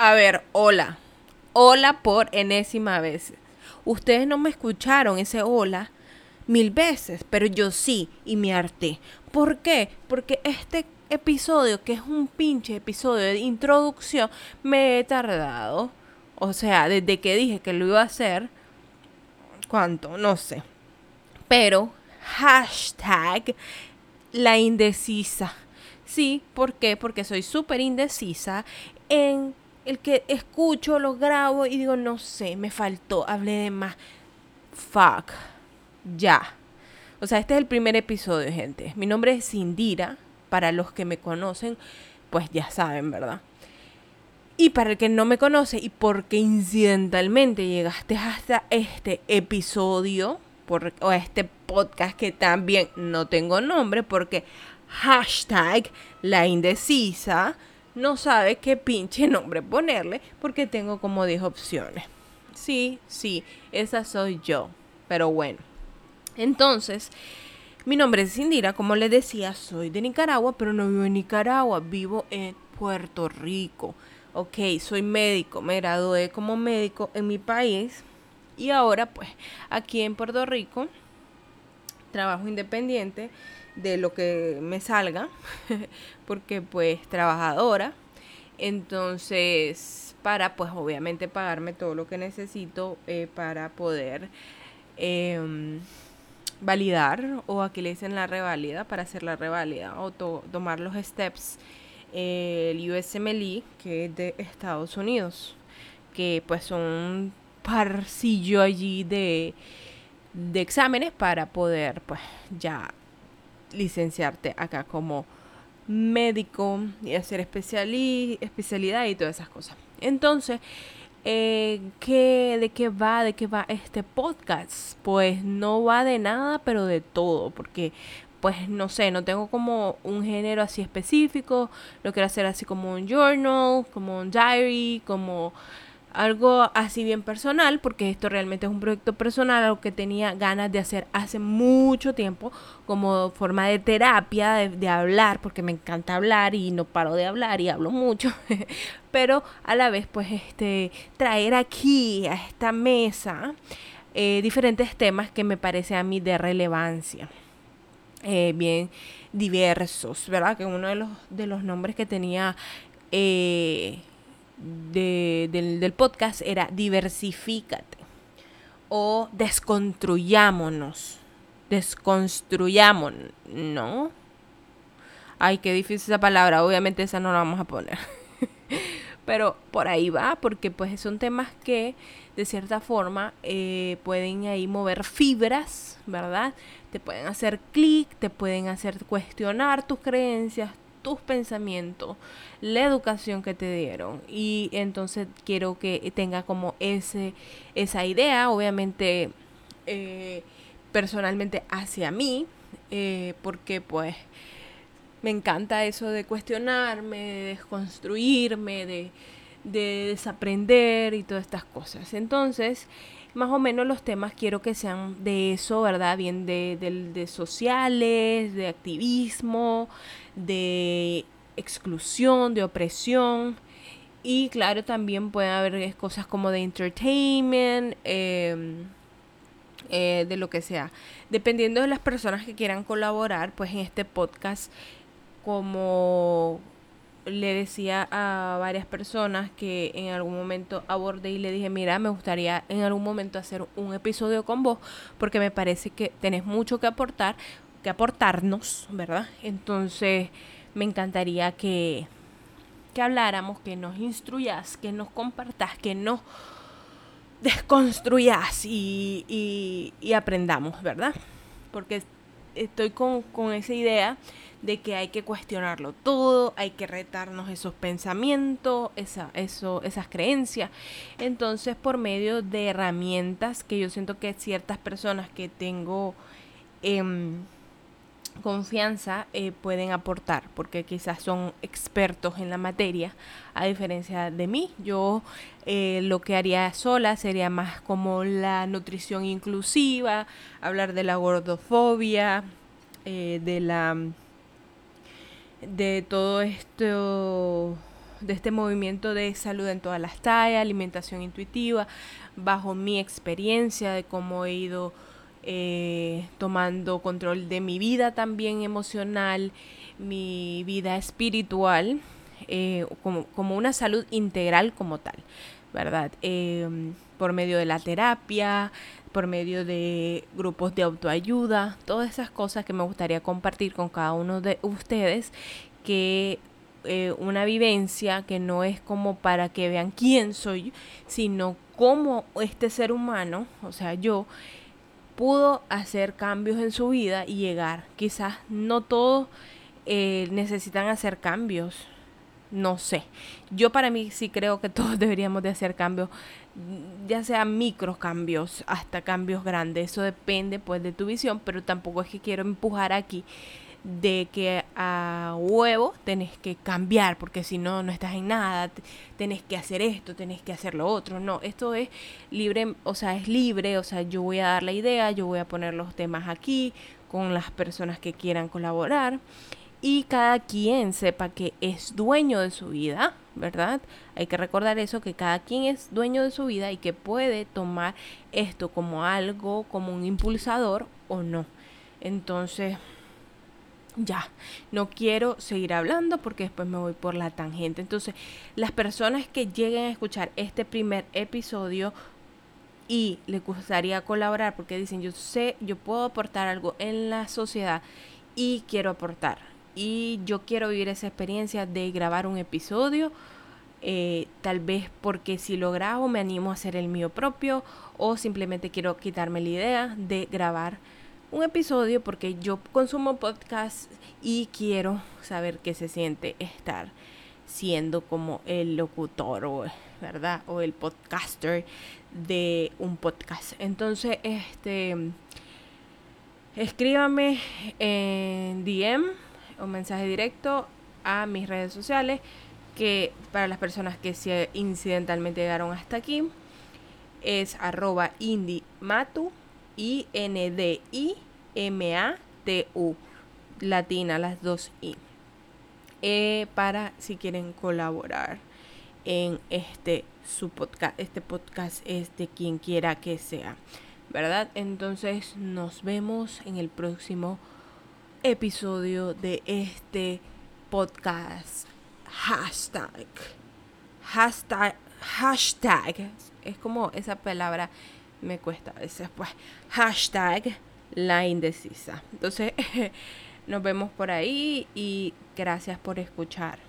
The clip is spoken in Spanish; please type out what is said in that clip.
A ver, hola. Hola por enésima vez. Ustedes no me escucharon ese hola mil veces, pero yo sí y me harté. ¿Por qué? Porque este episodio, que es un pinche episodio de introducción, me he tardado. O sea, desde que dije que lo iba a hacer, ¿cuánto? No sé. Pero, hashtag la indecisa. Sí, ¿por qué? Porque soy súper indecisa en el que escucho, lo grabo y digo, no sé, me faltó, hablé de más. Fuck. Ya. O sea, este es el primer episodio, gente. Mi nombre es Sindira. Para los que me conocen, pues ya saben, ¿verdad? Y para el que no me conoce y porque incidentalmente llegaste hasta este episodio por, o este podcast que también no tengo nombre porque hashtag la indecisa no sabe qué pinche nombre ponerle porque tengo como 10 opciones. Sí, sí, esa soy yo. Pero bueno. Entonces, mi nombre es Indira, como les decía, soy de Nicaragua, pero no vivo en Nicaragua, vivo en Puerto Rico. Ok, soy médico, me gradué como médico en mi país y ahora pues aquí en Puerto Rico trabajo independiente de lo que me salga, porque pues trabajadora. Entonces, para pues obviamente pagarme todo lo que necesito eh, para poder em, validar o aquí le dicen la revalida, para hacer la revalida o tomar los steps, el USMLE que es de Estados Unidos, que pues son un parcillo allí de, de exámenes para poder pues ya licenciarte acá como médico y hacer especialidad y todas esas cosas. Entonces, eh, ¿De qué va? ¿De qué va este podcast? Pues no va de nada, pero de todo, porque pues no sé, no tengo como un género así específico, lo quiero hacer así como un journal, como un diary, como algo así bien personal, porque esto realmente es un proyecto personal, algo que tenía ganas de hacer hace mucho tiempo, como forma de terapia, de, hablar, porque me encanta hablar y no paro de hablar y hablo mucho, pero a la vez pues este, traer aquí a esta mesa eh, diferentes temas que me parece a mí de relevancia. Eh, bien diversos, ¿verdad? Que uno de los, de los nombres que tenía eh, del, podcast era diversifícate o desconstruyámonos. Desconstruyámonos, ¿no? Ay, qué difícil esa palabra. Obviamente esa no la vamos a poner. Pero por ahí va, porque pues son temas que de cierta forma eh, pueden ahí mover fibras, ¿verdad? Te pueden hacer clic, te pueden hacer cuestionar tus creencias, tus pensamientos, la educación que te dieron. Y entonces quiero que tenga como ese, esa idea, obviamente eh, personalmente hacia mí, eh, porque pues me encanta eso de cuestionarme, de desconstruirme, de, de desaprender y todas estas cosas. Entonces, más o menos los temas quiero que sean de eso, ¿verdad? Bien de, de sociales, de activismo, de exclusión, de opresión. Y claro, también pueden haber cosas como de entertainment, em, eh, de lo que sea. Dependiendo de las personas que quieran colaborar, pues en este podcast, como le decía a varias personas que en algún momento abordé y le dije, mira, me gustaría en algún momento hacer un episodio con vos, porque me parece que tenés mucho que aportar, que aportarnos, ¿verdad? Entonces, me encantaría que, que habláramos, que nos instruyas, que nos compartas, que nos desconstruyas y, y, aprendamos, ¿verdad? Porque estoy con, con esa idea de que hay que cuestionarlo todo, hay que retarnos esos pensamientos, esa, eso, esas creencias. Entonces, por medio de herramientas que yo siento que ciertas personas que tengo em, confianza eh, pueden aportar, porque quizás son expertos en la materia, a diferencia de mí. Yo eh, lo que haría sola sería más como la nutrición inclusiva, hablar de la gordofobia, eh, de la de todo esto de este movimiento de salud en todas las tallas, alimentación intuitiva, bajo mi experiencia de cómo he ido eh, tomando control de mi vida también emocional, mi vida espiritual, eh, como, como, una salud integral como tal, ¿verdad? Em, por medio de la terapia, por medio de grupos de autoayuda, todas esas cosas que me gustaría compartir con cada uno de ustedes, que eh, una vivencia que no es como para que vean quién soy, sino cómo este ser humano, o sea, yo, pudo hacer cambios en su vida y llegar. Quizás no todos eh, necesitan hacer cambios, no sé. Yo para mí sí creo que todos deberíamos de hacer cambios, ya sea micro cambios hasta cambios grandes. Eso depende pues de tu visión, pero tampoco es que quiero empujar aquí de que a huevo tenés que cambiar, porque si no, no estás en nada, tenés que hacer esto, tenés que hacer lo otro. No, esto es libre, o sea, es libre, o sea, yo voy a dar la idea, yo voy a poner los temas aquí con las personas que quieran colaborar y cada quien sepa que es dueño de su vida, ¿verdad? Hay que recordar eso, que cada quien es dueño de su vida y que puede tomar esto como algo, como un impulsador o no. Entonces, ya, no quiero seguir hablando porque después me voy por la tangente. Entonces, las personas que lleguen a escuchar este primer episodio y les gustaría colaborar porque dicen, yo sé, yo puedo aportar algo en la sociedad y quiero aportar y yo quiero vivir esa experiencia de grabar un episodio. Eh, tal vez porque si lo grabo me animo a hacer el mío propio o simplemente quiero quitarme la idea de grabar un episodio porque yo consumo podcast y quiero saber qué se siente estar siendo como el locutor o verdad o el podcaster de un podcast entonces este escríbame en DM un mensaje directo a mis redes sociales que para las personas que se incidentalmente llegaron hasta aquí es arroba indimatu i n d i m a t u latina las dos i eh, para si quieren colaborar en este su podcast este podcast es de quien quiera que sea verdad entonces nos vemos en el próximo episodio de este podcast. Hashtag. Hashtag. Hashtag. Es como esa palabra me cuesta a veces. Pues hashtag la indecisa. Entonces, nos vemos por ahí y gracias por escuchar.